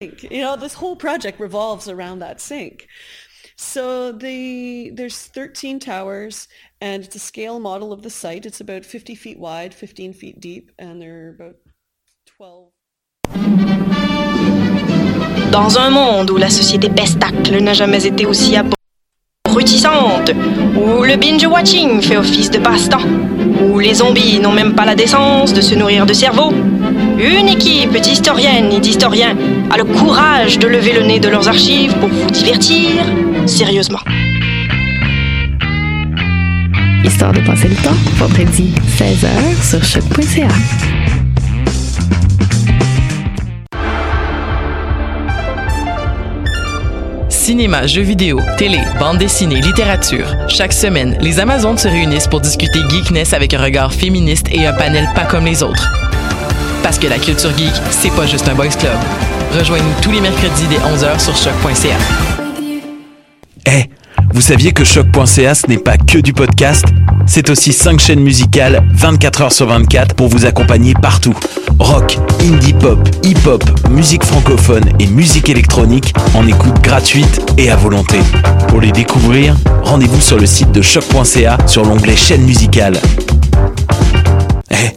You know, this whole project revolves around that sink. So the there's 13 towers, and it's a scale model of the site. It's about 50 feet wide, 15 feet deep, and about 12. Dans un monde où la société pestacle n'a jamais été aussi abrutissante, où le binge-watching fait office de passe-temps, où les zombies n'ont même pas la décence de se nourrir de cerveau, une équipe d'historiennes et d'historiens a le courage de lever le nez de leurs archives pour vous divertir sérieusement. Histoire de passer le temps, vendredi 16h sur choc.ca. Cinéma, jeux vidéo, télé, bande dessinée, littérature. Chaque semaine, les Amazones se réunissent pour discuter geekness avec un regard féministe et un panel pas comme les autres. Parce que la culture geek, c'est pas juste un boys club. Rejoignez-nous tous les mercredis dès 11h sur choc.ca. Eh, vous saviez que choc.ca ce n'est pas que du podcast? C'est aussi 5 chaînes musicales 24 heures sur 24 pour vous accompagner partout. Rock, indie pop, hip-hop, musique francophone et musique électronique en écoute gratuite et à volonté. Pour les découvrir, rendez-vous sur le site de choc.ca sur l'onglet chaîne musicale. Eh,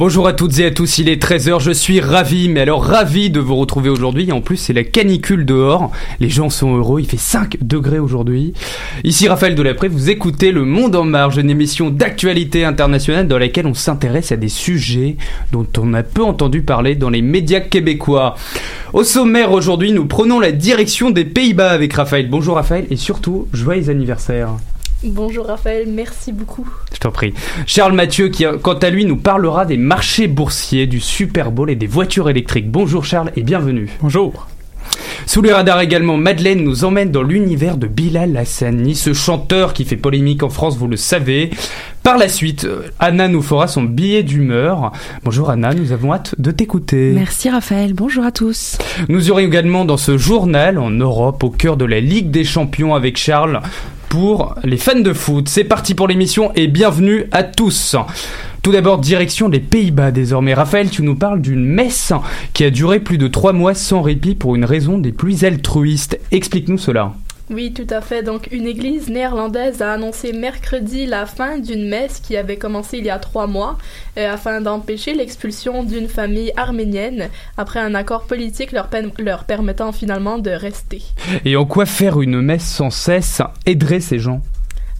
Bonjour à toutes et à tous, il est 13h, je suis ravi, mais alors ravi de vous retrouver aujourd'hui. En plus, c'est la canicule dehors. Les gens sont heureux, il fait 5 degrés aujourd'hui. Ici Raphaël Delapré, vous écoutez Le Monde en Marge, une émission d'actualité internationale dans laquelle on s'intéresse à des sujets dont on a peu entendu parler dans les médias québécois. Au sommaire aujourd'hui, nous prenons la direction des Pays-Bas avec Raphaël. Bonjour Raphaël et surtout, joyeux anniversaire. Bonjour Raphaël, merci beaucoup. Je t'en prie. Charles Mathieu qui, quant à lui, nous parlera des marchés boursiers, du Super Bowl et des voitures électriques. Bonjour Charles et bienvenue. Bonjour. Sous les radars également, Madeleine nous emmène dans l'univers de Bilal Hassani, ce chanteur qui fait polémique en France, vous le savez. Par la suite, euh, Anna nous fera son billet d'humeur. Bonjour Anna, nous avons hâte de t'écouter. Merci Raphaël, bonjour à tous. Nous aurons également dans ce journal en Europe, au cœur de la Ligue des Champions avec Charles, pour les fans de foot. C'est parti pour l'émission et bienvenue à tous. Tout d'abord, direction des Pays-Bas désormais. Raphaël, tu nous parles d'une messe qui a duré plus de trois mois sans répit pour une raison des plus altruistes. Explique-nous cela. Oui, tout à fait. Donc, une église néerlandaise a annoncé mercredi la fin d'une messe qui avait commencé il y a trois mois euh, afin d'empêcher l'expulsion d'une famille arménienne après un accord politique leur, leur permettant finalement de rester. Et en quoi faire une messe sans cesse? Aiderait ces gens?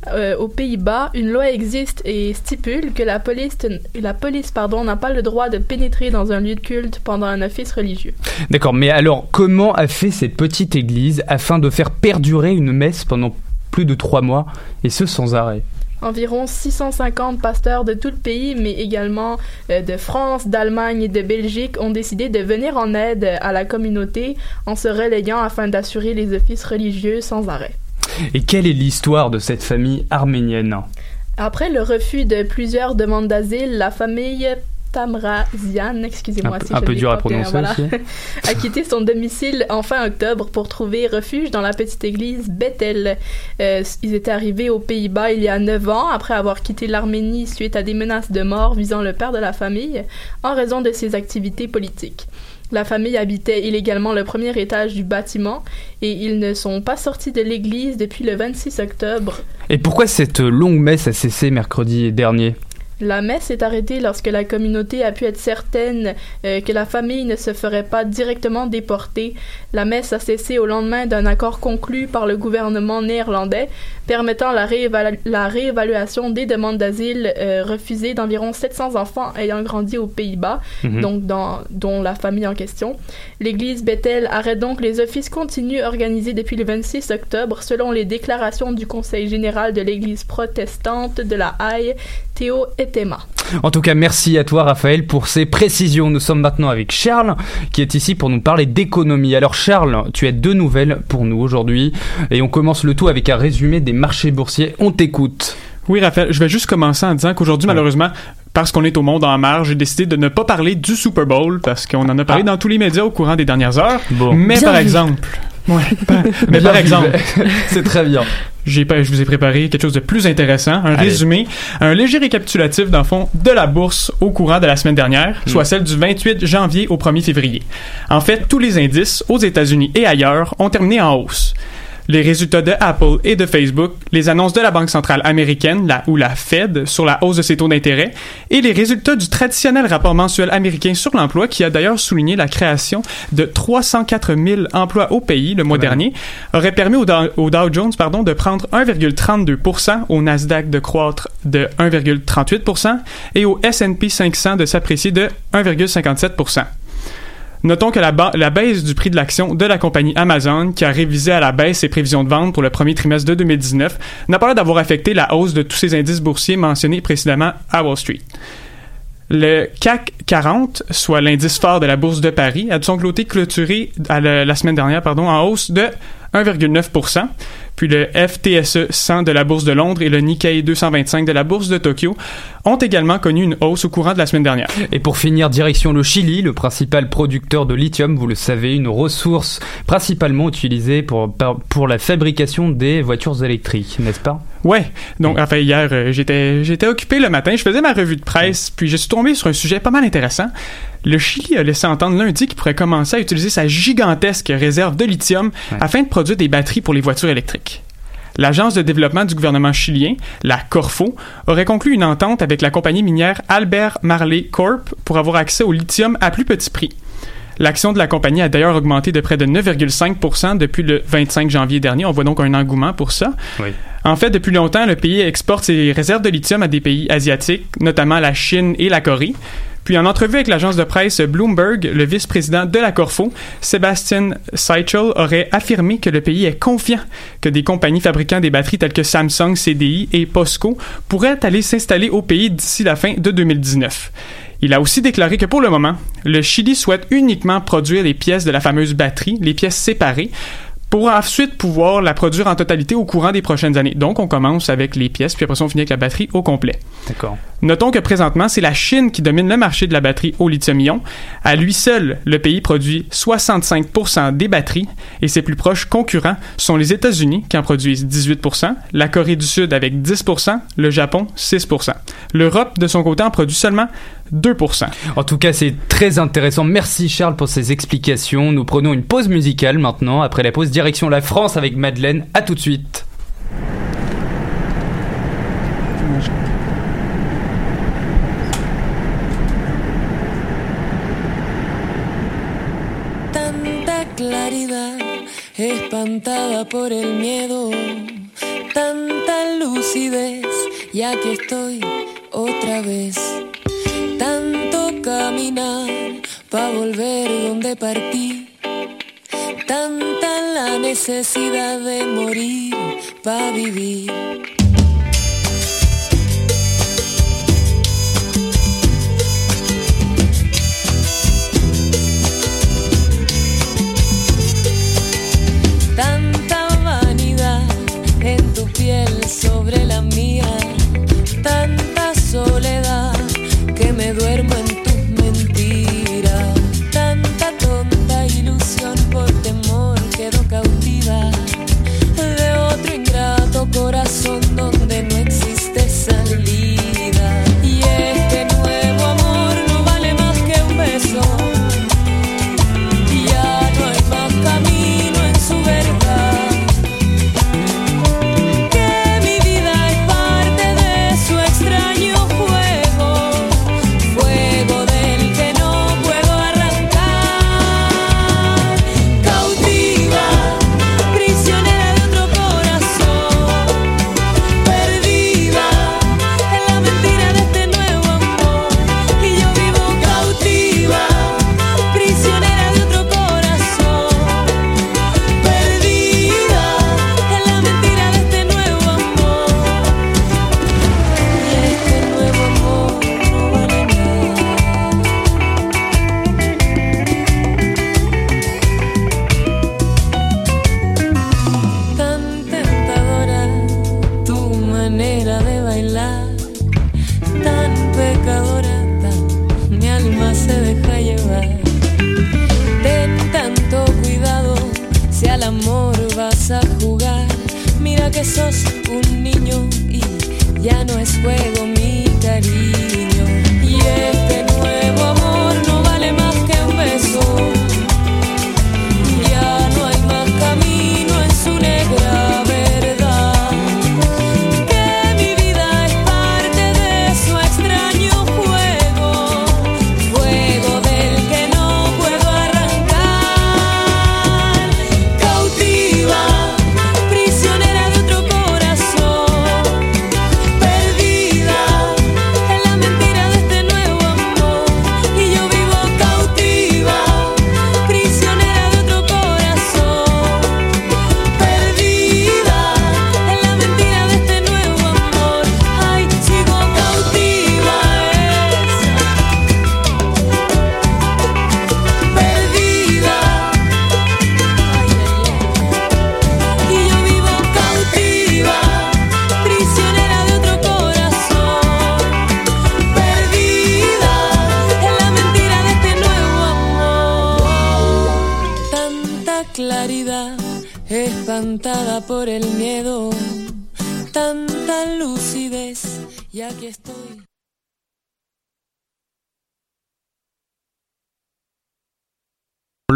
Euh, aux Pays-Bas, une loi existe et stipule que la police, la police pardon, n'a pas le droit de pénétrer dans un lieu de culte pendant un office religieux. D'accord, mais alors comment a fait cette petite église afin de faire perdurer une messe pendant plus de trois mois, et ce sans arrêt? Environ 650 pasteurs de tout le pays, mais également euh, de France, d'Allemagne et de Belgique, ont décidé de venir en aide à la communauté en se relayant afin d'assurer les offices religieux sans arrêt. Et quelle est l'histoire de cette famille arménienne Après le refus de plusieurs demandes d'asile, la famille Tamrazian, excusez-moi Un peu- si un je peu l'ai dur à pas bien, prononcer aussi. a quitté son domicile en fin octobre pour trouver refuge dans la petite église Bethel. Euh, ils étaient arrivés aux Pays-Bas il y a 9 ans après avoir quitté l'Arménie suite à des menaces de mort visant le père de la famille en raison de ses activités politiques. La famille habitait illégalement le premier étage du bâtiment et ils ne sont pas sortis de l'église depuis le 26 octobre. Et pourquoi cette longue messe a cessé mercredi dernier? La messe est arrêtée lorsque la communauté a pu être certaine euh, que la famille ne se ferait pas directement déporter. La messe a cessé au lendemain d'un accord conclu par le gouvernement néerlandais permettant la, réévalu- la réévaluation des demandes d'asile euh, refusées d'environ 700 enfants ayant grandi aux Pays-Bas, Mhm. donc dans, dont la famille en question. L'église Bethel arrête donc les offices continus organisés depuis le 26 octobre selon les déclarations du Conseil général de l'église protestante de la Haye, Théo Etema. En tout cas, merci à toi Raphaël pour ces précisions. Nous sommes maintenant avec Charles qui est ici pour nous parler d'économie. Alors Charles, tu as deux nouvelles pour nous aujourd'hui et on commence le tout avec un résumé des marchés boursiers. On t'écoute. Oui, Raphaël, je vais juste commencer en disant qu'aujourd'hui, malheureusement, parce qu'on est au monde en marge, j'ai décidé de ne pas parler du Super Bowl parce qu'on en a parlé dans tous les médias au courant des dernières heures. Mais Bien par vu. exemple, ouais, par- mais par exemple, c'est très bien. J'ai pas, je vous ai préparé quelque chose de plus intéressant, un Allez. résumé, un léger récapitulatif dans le fond de la bourse au courant de la semaine dernière, Hmm. soit celle du 28 janvier au 1er février. En fait, tous les indices aux États-Unis et ailleurs ont terminé en hausse. Les résultats de Apple et de Facebook, les annonces de la Banque centrale américaine, la, ou la Fed, sur la hausse de ses taux d'intérêt, et les résultats du traditionnel rapport mensuel américain sur l'emploi qui a d'ailleurs souligné la création de 304 000 emplois au pays le mois dernier, aurait permis au Dow, au Dow Jones pardon, de prendre 1,32%, au Nasdaq de croître de 1,38% et au S&P 500 de s'apprécier de 1,57%. Notons que la, ba- la baisse du prix de l'action de la compagnie Amazon, qui a révisé à la baisse ses prévisions de vente pour le premier trimestre de 2019, n'a pas l'air d'avoir affecté la hausse de tous ces indices boursiers mentionnés précédemment à Wall Street. Le CAC 40, soit l'indice phare de la bourse de Paris, a de son côté clôturé la semaine dernière pardon, en hausse de 1,9%. Puis le FTSE 100 de la bourse de Londres et le Nikkei 225 de la bourse de Tokyo ont également connu une hausse au courant de la semaine dernière. Et pour finir, direction le Chili, le principal producteur de lithium, vous le savez, une ressource principalement utilisée pour, pour la fabrication des voitures électriques, n'est-ce pas? Ouais, donc enfin hier euh, j'étais j'étais occupé le matin, je faisais ma revue de presse, puis je suis tombé sur un sujet pas mal intéressant. Le Chili a laissé entendre lundi qu'il pourrait commencer à utiliser sa gigantesque réserve de lithium afin de produire des batteries pour les voitures électriques. L'agence de développement du gouvernement chilien, la Corfo, aurait conclu une entente avec la compagnie minière Albert Marley Corp pour avoir accès au lithium à plus petit prix. L'action de la compagnie a d'ailleurs augmenté de près de 9,5% depuis le 25 janvier dernier. On voit donc un engouement pour ça. Oui. En fait, depuis longtemps, le pays exporte ses réserves de lithium à des pays asiatiques, notamment la Chine et la Corée. Puis en entrevue avec l'agence de presse Bloomberg, le vice-président de la Corfo, Sébastien Seichel, aurait affirmé que le pays est confiant que des compagnies fabriquant des batteries telles que Samsung, CDI et POSCO pourraient aller s'installer au pays d'ici la fin de 2019. Il a aussi déclaré que pour le moment, le Chili souhaite uniquement produire les pièces de la fameuse batterie, les pièces séparées, pour ensuite pouvoir la produire en totalité au courant des prochaines années. Donc, on commence avec les pièces, puis après on finit avec la batterie au complet. D'accord. Notons que présentement, c'est la Chine qui domine le marché de la batterie au lithium-ion. À lui seul, le pays produit 65% des batteries et ses plus proches concurrents sont les États-Unis qui en produisent 18%, la Corée du Sud avec 10%, le Japon 6%. L'Europe, de son côté, en produit seulement 2%. En tout cas, c'est très intéressant. Merci Charles pour ces explications. Nous prenons une pause musicale maintenant. Après la pause, direction la France avec Madeleine. À tout de suite. Espantada por el miedo, tanta lucidez, ya que estoy otra vez. Tanto caminar pa' volver donde partí, tanta la necesidad de morir pa' vivir.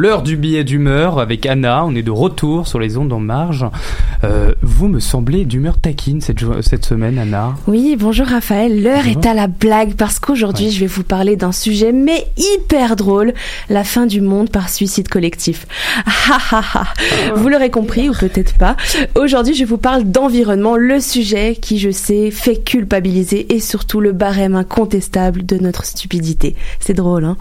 L'heure du billet d'humeur avec Anna, on est de retour sur les ondes en marge. Euh, vous me semblez d'humeur taquine cette, semaine, Anna. Oui, bonjour Raphaël. L'heure est à la blague parce qu'aujourd'hui, Ouais. je vais vous parler d'un sujet mais hyper drôle, la fin du monde par suicide collectif. Ha ha ha. Vous l'aurez compris ou peut-être pas. Aujourd'hui, je vous parle d'environnement, le sujet qui, je sais, fait culpabiliser et surtout le barème incontestable de notre stupidité. C'est drôle, hein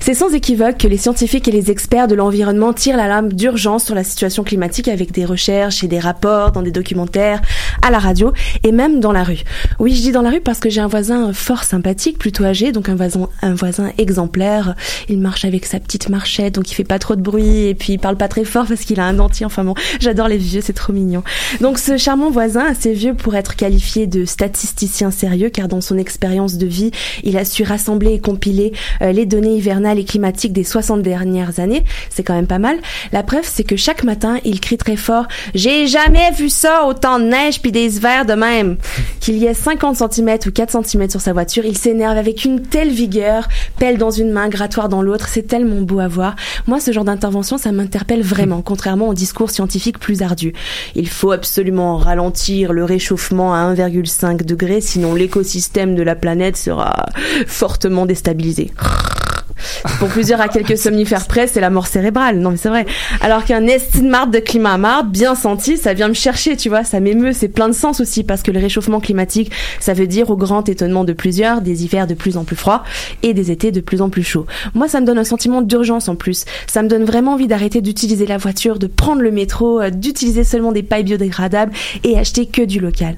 C'est sans équivoque que les scientifiques et les experts de l'environnement tirent la lame d'urgence sur la situation climatique avec des recherches et des rapports dans des documentaires, à la radio et même dans la rue. Oui, je dis dans la rue parce que j'ai un voisin fort sympathique, plutôt âgé, donc un voisin, un voisin exemplaire. Il marche avec sa petite marchette, donc il fait pas trop de bruit et puis il parle pas très fort parce qu'il a un dentier. Enfin bon, j'adore les vieux, c'est trop mignon. Donc ce charmant voisin, assez vieux pour être qualifié de statisticien sérieux, car dans son expérience de vie, il a su rassembler et compiler euh, les données hivernales et climatiques des 60 dernières années. C'est quand même pas mal. La preuve, c'est que chaque matin, il crie très fort « J'ai jamais vu ça, autant de neige puis des hivers de même !» Qu'il y ait 50 cm ou 4 cm sur sa voiture, il s'énerve avec une telle vigueur, pelle dans une main, grattoir dans l'autre. C'est tellement beau à voir. Moi, ce genre d'intervention, ça m'interpelle vraiment, contrairement au discours scientifique plus ardu. Il faut absolument ralentir le réchauffement à 1,5 degré, sinon l'écosystème de la planète sera fortement déstabilisé. Pour plusieurs à quelques somnifères près, c'est la mort cérébrale. Non, mais c'est vrai. Alors qu'un estime marde de climat marde, bien senti, ça vient me chercher, tu vois, ça m'émeut, c'est plein de sens aussi, parce que le réchauffement climatique, ça veut dire, au grand étonnement de plusieurs, des hivers de plus en plus froids et des étés de plus en plus chauds. Moi, ça me donne un sentiment d'urgence en plus. Ça me donne vraiment envie d'arrêter d'utiliser la voiture, de prendre le métro, euh, d'utiliser seulement des pailles biodégradables et acheter que du local.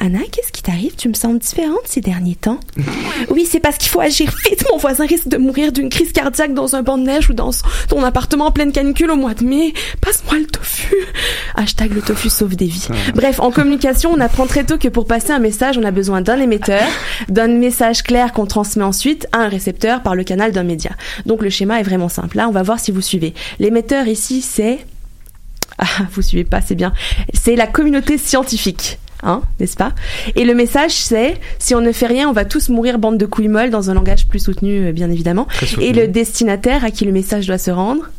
Anna, qu'est-ce qui t'arrive? Tu me sens différente ces derniers temps Oui, c'est parce qu'il faut agir vite. Mon voisin risque de mourir d'une crise cardiaque dans un banc de neige ou dans ton appartement en pleine canicule au mois de mai. Passe-moi le tofu. Hashtag le tofu sauve des vies. Bref, en communication, on apprend très tôt que pour passer un message, on a besoin d'un émetteur, d'un message clair qu'on transmet ensuite à un récepteur par le canal d'un média. Donc le schéma est vraiment simple. Là, on va voir si vous suivez. L'émetteur ici, c'est... Ah, vous suivez pas, c'est bien. C'est la communauté scientifique. Hein, n'est-ce pas? Et le message, c'est si on ne fait rien, on va tous mourir bande de couilles molles dans un langage plus soutenu, euh, bien évidemment. Soutenu. Et le destinataire à qui le message doit se rendre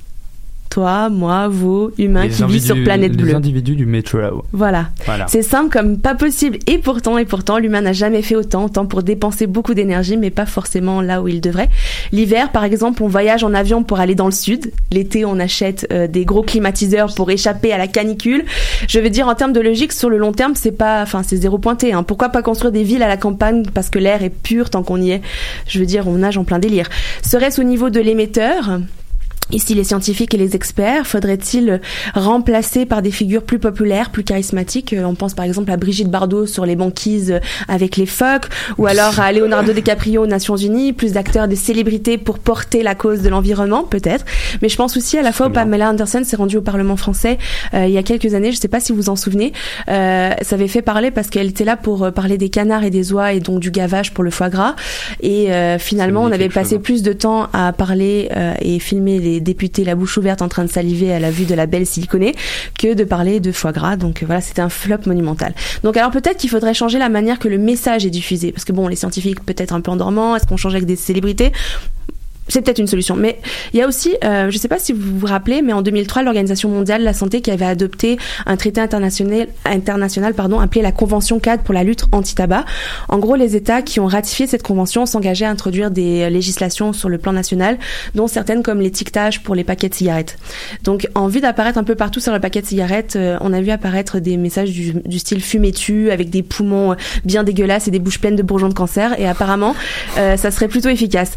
toi, moi, vous, humains Les qui vivent sur planète les bleue. individus du métro. Voilà. Voilà. C'est simple comme pas possible. Et pourtant, et pourtant, l'humain n'a jamais fait autant, autant pour dépenser beaucoup d'énergie, mais pas forcément là où il devrait. L'hiver, par exemple, on voyage en avion pour aller dans le sud. L'été, on achète euh, des gros climatiseurs pour échapper à la canicule. Je veux dire, en termes de logique, sur le long terme, c'est pas, enfin, c'est zéro pointé. Hein. Pourquoi pas construire des villes à la campagne parce que l'air est pur tant qu'on y est? Je veux dire, on nage en plein délire. Serait-ce au niveau de l'émetteur? Ici, les scientifiques et les experts, faudrait-il remplacer par des figures plus populaires, plus charismatiques? Euh, On pense par exemple à Brigitte Bardot sur les banquises euh, avec les phoques, ou alors à Leonardo DiCaprio aux Nations Unies, plus d'acteurs, des célébrités pour porter la cause de l'environnement, peut-être. Mais je pense aussi à la fois où Pamela Anderson s'est rendue au Parlement français euh, il y a quelques années, je ne sais pas si vous vous en souvenez, euh, ça avait fait parler parce qu'elle était là pour euh, parler des canards et des oies et donc du gavage pour le foie gras. Et euh, finalement, on avait passé plus de temps à parler euh, et filmer les députés la bouche ouverte en train de saliver à la vue de la belle siliconée que de parler de foie gras. Donc euh, voilà, c'était un flop monumental. Donc alors peut-être qu'il faudrait changer la manière que le message est diffusé. Parce que bon, les scientifiques peut-être un peu endormants, est-ce qu'on change avec des célébrités? C'est peut-être une solution. Mais il y a aussi, euh, je ne sais pas si vous vous rappelez, mais en 2003, l'Organisation mondiale de la santé qui avait adopté un traité international, international pardon, appelé la Convention cadre pour la lutte anti-tabac. En gros, les États qui ont ratifié cette convention s'engageaient à introduire des législations sur le plan national, dont certaines comme l'étiquetage pour les paquets de cigarettes. Donc, en vue d'apparaître un peu partout sur le paquet de cigarettes, euh, on a vu apparaître des messages du, du style fumez-tu, avec des poumons bien dégueulasses et des bouches pleines de bourgeons de cancer. Et apparemment, euh, ça serait plutôt efficace.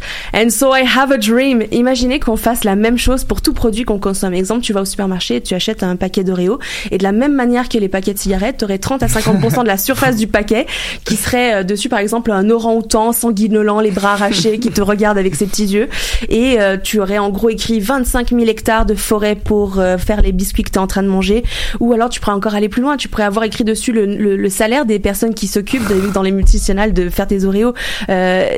A dream. Imaginez qu'on fasse la même chose pour tout produit qu'on consomme. Exemple, tu vas au supermarché et tu achètes un paquet d'Oreo et de la même manière que les paquets de cigarettes, tu aurais 30 à 50% de la surface du paquet qui serait euh, dessus par exemple un orang-outan sanguinolent, les bras arrachés qui te regarde avec ses petits yeux et euh, tu aurais en gros écrit 25 000 hectares de forêt pour euh, faire les biscuits que tu es en train de manger ou alors tu pourrais encore aller plus loin, tu pourrais avoir écrit dessus le, salaire des personnes qui s'occupent dans les multinationales de faire tes Oreos.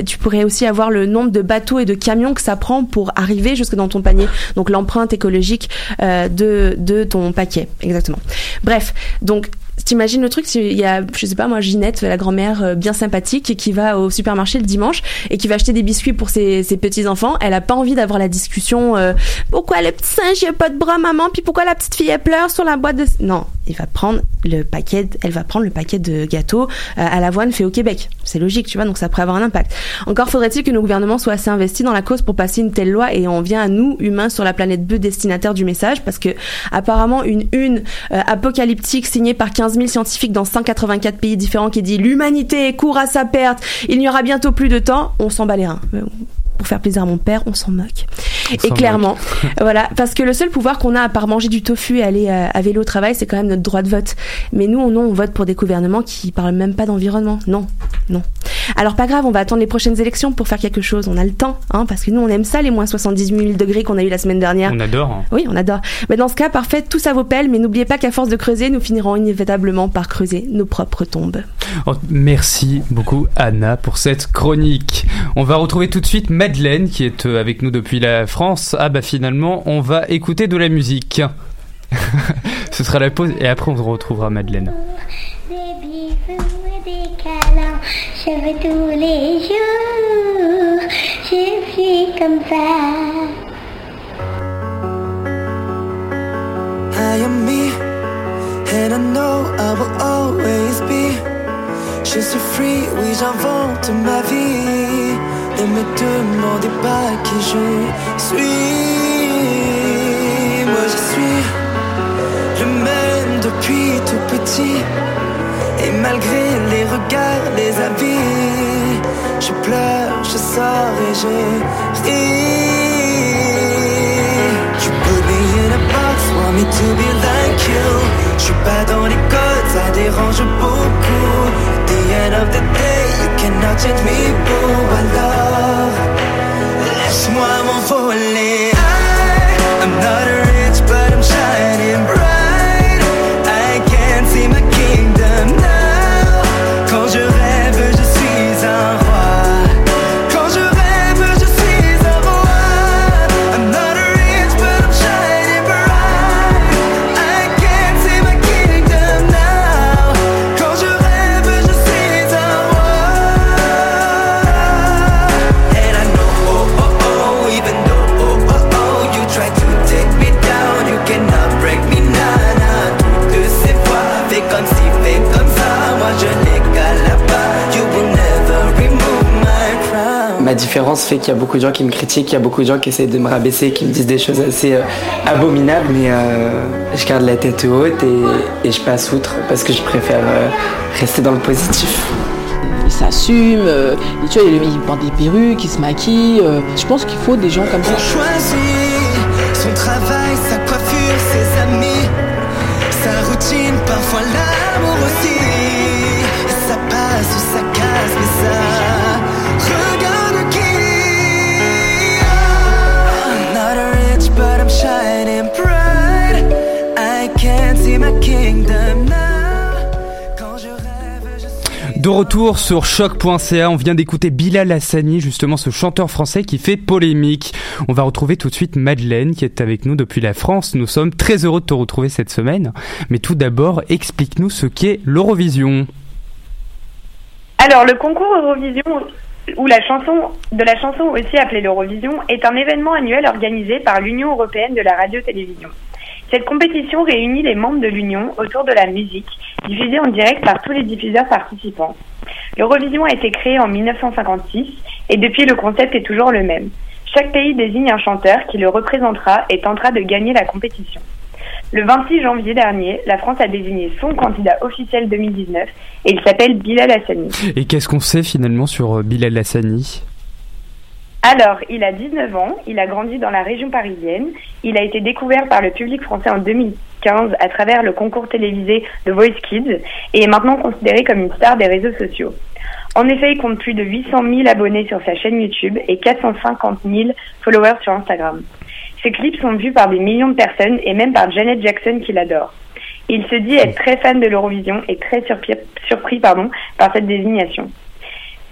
Tu pourrais aussi avoir le nombre de bateaux et de camions que ça prend pour arriver jusque dans ton panier. Donc l'empreinte écologique euh, de, de ton paquet, exactement. Bref, donc T'imagines le truc, il y a, je sais pas moi, Ginette, la grand-mère euh, bien sympathique, qui va au supermarché le dimanche et qui va acheter des biscuits pour ses, ses petits-enfants. Elle a pas envie d'avoir la discussion euh, pourquoi le petit singe a pas de bras, maman, puis pourquoi la petite fille pleure sur la boîte de... Non, va prendre le paquet, elle va prendre le paquet de gâteaux euh, à l'avoine fait au Québec. C'est logique, tu vois, donc ça pourrait avoir un impact. Encore faudrait-il que nos gouvernements soient assez investis dans la cause pour passer une telle loi et on vient à nous, humains sur la planète bleue, destinataires du message, parce que apparemment une une apocalyptique signée par 15 000 scientifiques dans 184 pays différents qui dit l'humanité court à sa perte, il n'y aura bientôt plus de temps, on s'en bat les reins pour faire plaisir à mon père, on s'en moque. On et clairement, voilà, parce que le seul pouvoir qu'on a à part manger du tofu et aller euh, à vélo au travail, c'est quand même notre droit de vote. Mais nous, non, on vote pour des gouvernements qui parlent même pas d'environnement. Non, non. Alors pas grave, on va attendre les prochaines élections pour faire quelque chose. On a le temps, hein, parce que nous, on aime ça, les moins 78 000 degrés qu'on a eu la semaine dernière. On adore. hein. Oui, on adore. Mais dans ce cas, parfait, tout ça vaut pelle, mais n'oubliez pas qu'à force de creuser, nous finirons inévitablement par creuser nos propres tombes. Merci beaucoup Anna pour cette chronique. On va retrouver tout de suite Madeleine qui est euh, avec nous depuis la France. Ah bah finalement on va écouter de la musique. Ce sera la pause et après on retrouvera Madeleine. Des bisous et des câlins, je veux tous les jours. Je suis comme ça. I am me, and I know I will always be. Je suis free, oui j'invente ma vie. Ne me demandez pas qui je suis. Moi je suis le même depuis tout petit. Et malgré les regards, les avis, je pleure, je sors et je ris. You put me in a box, want me to be like you. Je suis pas dans les codes, ça dérange beaucoup. At the end of the day, you cannot change me, boo. Alors, laisse-moi m'envoler. I, I'm not rich, Ma différence fait qu'il y a beaucoup de gens qui me critiquent, il y a beaucoup de gens qui essayent de me rabaisser, qui me disent des choses assez euh, abominables, mais euh, je garde la tête haute et, et je passe outre parce que je préfère euh, rester dans le positif. Il s'assume, euh, et tu vois, il, il porte des perruques, il se maquille. euh, je pense qu'il faut des gens comme ça. On choisit son travail, sa coiffure, ses amis, sa routine, parfois l'amour De retour sur choc.ca, on vient d'écouter Bilal Hassani, justement ce chanteur français qui fait polémique. On va retrouver tout de suite Madeleine qui est avec nous depuis la France. Nous sommes très heureux de te retrouver cette semaine. Mais tout d'abord, explique-nous ce qu'est l'Eurovision. Alors, le concours Eurovision, ou la chanson de la chanson aussi appelée l'Eurovision, est un événement annuel organisé par l'Union européenne de la radio-télévision. Cette compétition réunit les membres de l'Union autour de la musique, diffusée en direct par tous les diffuseurs participants. L'Eurovision a été créée en 1956 et depuis le concept est toujours le même. Chaque pays désigne un chanteur qui le représentera et tentera de gagner la compétition. Le 26 janvier dernier, la France a désigné son candidat officiel 2019 et il s'appelle Bilal Hassani. Et qu'est-ce qu'on sait finalement sur euh, Bilal Hassani? Alors, il a 19 ans, il a grandi dans la région parisienne, il a été découvert par le public français en 2015 à travers le concours télévisé The Voice Kids et est maintenant considéré comme une star des réseaux sociaux. En effet, il compte plus de 800 000 abonnés sur sa chaîne YouTube et 450 000 followers sur Instagram. Ses clips sont vus par des millions de personnes et même par Janet Jackson qui l'adore. Il se dit être très fan de l'Eurovision et très surpris, par cette désignation.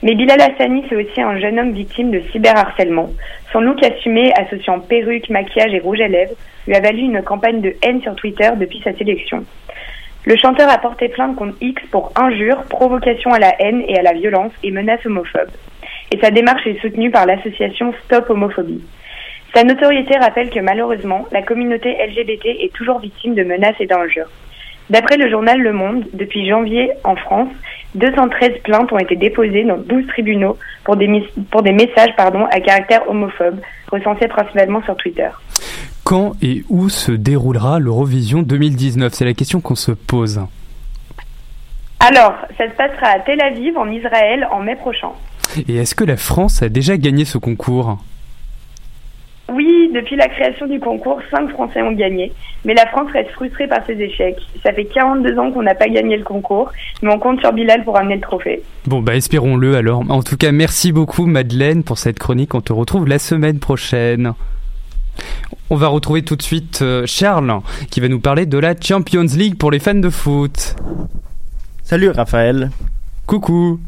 Mais Bilal Hassani, c'est aussi un jeune homme victime de cyberharcèlement. Son look assumé, associant perruque, maquillage et rouge à lèvres, lui a valu une campagne de haine sur Twitter depuis sa sélection. Le chanteur a porté plainte contre X pour injures, provocation à la haine et à la violence et menaces homophobes. Et sa démarche est soutenue par l'association Stop Homophobie. Sa notoriété rappelle que malheureusement, la communauté LGBT est toujours victime de menaces et d'injures. D'après le journal Le Monde, depuis janvier en France, 213 plaintes ont été déposées dans 12 tribunaux pour des, mis- pour des messages pardon, à caractère homophobe, recensés principalement sur Twitter. Quand et où se déroulera l'Eurovision 2019 C'est la question qu'on se pose. Alors, ça se passera à Tel Aviv, en Israël, en mai prochain. Et est-ce que la France a déjà gagné ce concours? Depuis la création du concours, 5 Français ont gagné, mais la France reste frustrée par ses échecs. Ça fait 42 ans qu'on n'a pas gagné le concours, mais on compte sur Bilal pour amener le trophée. Bon, bah espérons-le alors. En tout cas, merci beaucoup Madeleine pour cette chronique. On te retrouve la semaine prochaine. On va retrouver tout de suite euh, Charles qui va nous parler de la Champions League pour les fans de foot. Salut Raphaël. Coucou.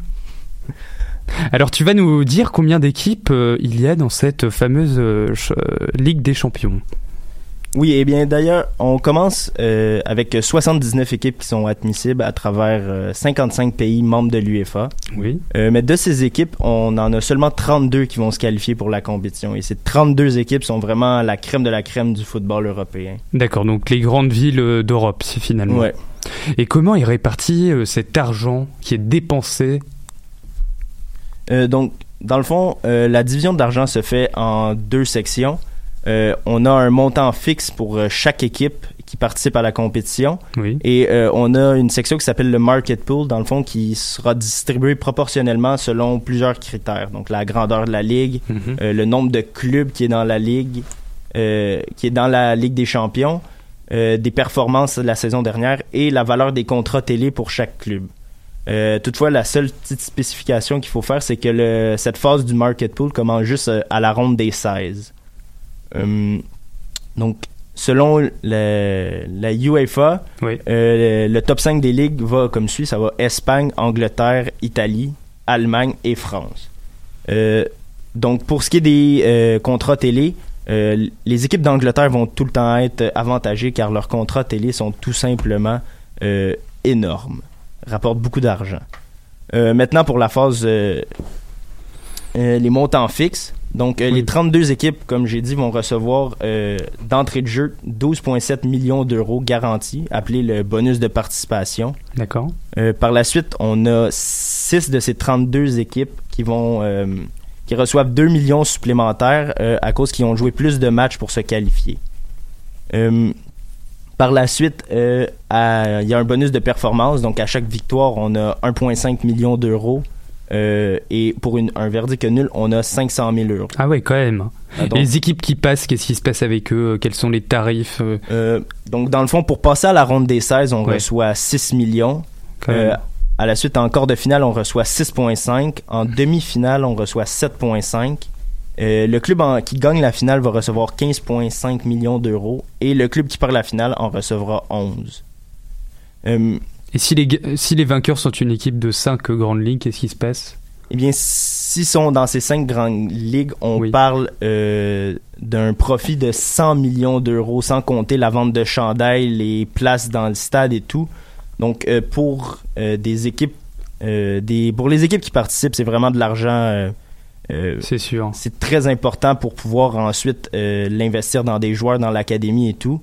Alors tu vas nous dire combien d'équipes euh, il y a dans cette fameuse euh, euh, Ligue des Champions. Oui, et bien d'ailleurs, on commence euh, avec 79 équipes qui sont admissibles à travers euh, 55 pays membres de l'UEFA. Oui. Euh, mais de ces équipes, on en a seulement 32 qui vont se qualifier pour la compétition. Et ces 32 équipes sont vraiment la crème de la crème du football européen. D'accord, donc les grandes villes d'Europe, finalement. Ouais. Et comment est réparti cet argent qui est dépensé Euh, donc, dans le fond, euh, la division d'argent se fait en deux sections. Euh, on a un montant fixe pour chaque équipe qui participe à la compétition. Oui. Et on a une section qui s'appelle le market pool, dans le fond, qui sera distribuée proportionnellement selon plusieurs critères. Donc, la grandeur de la ligue, Mhm. le nombre de clubs qui est dans la ligue, qui est dans la Ligue des champions, des performances de la saison dernière et la valeur des contrats télé pour chaque club. Euh, toutefois, la seule petite spécification qu'il faut faire, c'est que le, cette phase du market pool commence juste euh, à la ronde des 16. Hum, donc, selon le- la UEFA, Oui. euh, le, le top 5 des ligues va comme suit. Ça va Espagne, Angleterre, Italie, Allemagne et France. Euh, donc, pour ce qui est des euh, contrats télé, euh, les équipes d'Angleterre vont tout le temps être avantagées car leurs contrats télé sont tout simplement euh, énormes, rapportent beaucoup d'argent. Euh, maintenant, pour la phase, euh, euh, les montants fixes. Donc, les 32 équipes, comme j'ai dit, vont recevoir d'entrée de jeu 12,7 millions d'euros garantis, appelé le bonus de participation. D'accord. Par la suite, on a 6 de ces 32 équipes qui vont qui reçoivent 2 millions supplémentaires à cause qu'ils ont joué plus de matchs pour se qualifier. Par la suite, euh, à- il y a un bonus de performance. Donc, à chaque victoire, on a 1,5 million d'euros. Euh, et pour une- un verdict nul, on a 500 000 euros. Ah ouais, quand même. Ah, donc- les équipes qui passent, qu'est-ce qui se passe avec eux? Quels sont les tarifs? Euh, donc, dans le fond, pour passer à la ronde des 16, on Ouais. reçoit 6 millions. À la suite, en quart de finale, on reçoit 6,5. En demi-finale, on reçoit 7,5. Euh, le club en- qui gagne la finale va recevoir 15,5 millions d'euros. Et le club qui perd la finale en recevra 11. Euh, Et si les, si les vainqueurs sont une équipe de 5 grandes ligues, qu'est-ce qui se passe? Eh bien, s'ils sont dans ces cinq grandes ligues, on parle euh, d'un profit de 100 millions d'euros, sans compter la vente de chandails, les places dans le stade et tout. Donc, pour des équipes, des, pour les équipes qui participent, c'est vraiment de l'argent. Euh, c'est sûr. C'est très important pour pouvoir ensuite euh, l'investir dans des joueurs dans l'académie et tout.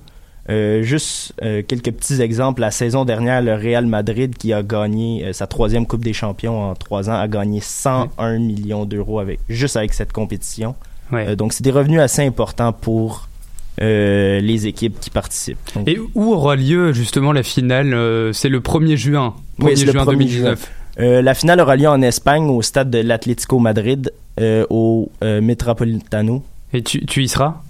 Euh, juste quelques petits exemples. La saison dernière, le Real Madrid, qui a gagné sa troisième Coupe des Champions en trois ans, a gagné 101 millions d'euros avec juste avec cette compétition. Donc, c'est des revenus assez importants pour euh, les équipes qui participent. Donc, Et où aura lieu justement la finale euh, C'est le 1er juin. 1er oui, c'est le juin 1er 2019. juin. Euh, la finale aura lieu en Espagne au stade de l'Atlético Madrid au euh, Metropolitano. Et tu, tu y seras?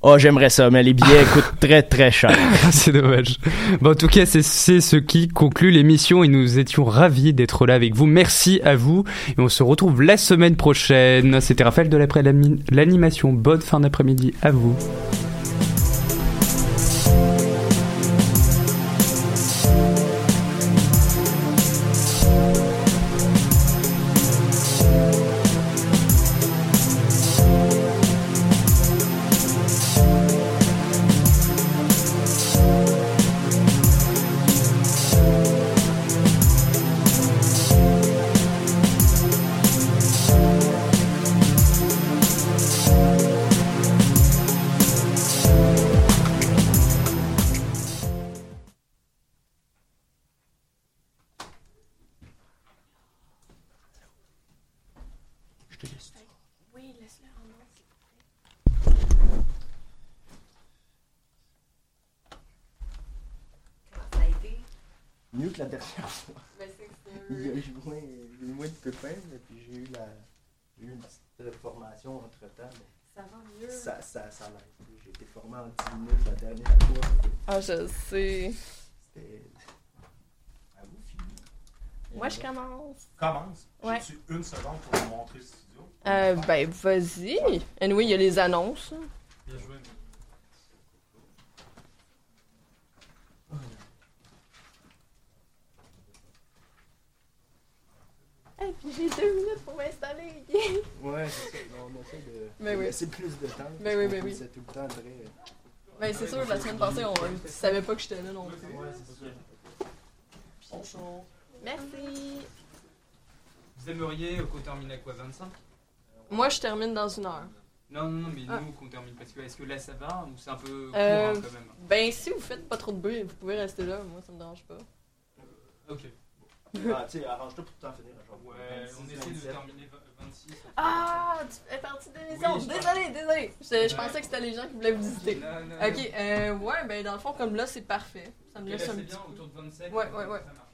Oh, j'aimerais ça, mais les billets coûtent très très cher. c'est dommage. Bon, en tout cas, c'est ce qui conclut l'émission et nous étions ravis d'être là avec vous. Merci à vous et on se retrouve la semaine prochaine. C'était Raphaël de l'après l'animation. Bonne fin d'après-midi à vous. Mieux que la dernière fois. Mais il eu moins, de pépins, et puis j'ai eu, la, eu une petite formation entre temps. Ça va mieux. Ça, ça, ça J'ai été formé en 10 minutes la dernière fois. Ah, je sais. C'était. À vous, fini. Moi, je commence. Commence. Ouais. J'ai-tu une seconde pour vous montrer si euh, ben, vas-y. Anyway, il y a les annonces. Bien joué. Et puis j'ai deux minutes pour m'installer. Ouais, c'est ça. On essaie de Ben oui. laisser plus de temps. Ben oui, ben parce oui. C'est tout le temps très. Ben, c'est sûr, la semaine passée, on ne savait pas que j'étais là non plus. Ouais, c'est ça. Merci. Vous aimeriez qu'on termine à quoi 25 Moi, je termine dans une heure. Non, non, non, mais Ah. nous qu'on termine parce que est-ce que là ça va ou c'est un peu court Euh, hein, quand même? ben, si vous faites pas trop de bruit, vous pouvez rester là. Moi, ça me dérange pas. Ok. Ah, tu sais, arrange-toi pour t'en finir. Genre, Ouais, 26, on essaie de 27. terminer 26. Ah, tu fais partie de l'émission. Oui, désolé, désolé. Je, je pensais que c'était les gens qui voulaient vous visiter. Non, non, ok, euh, ouais, ben, dans le fond, comme là, c'est parfait. Ça me laisse là, un petit bien, peu. autour de 27. Ouais, ouais, ouais. Ça marche.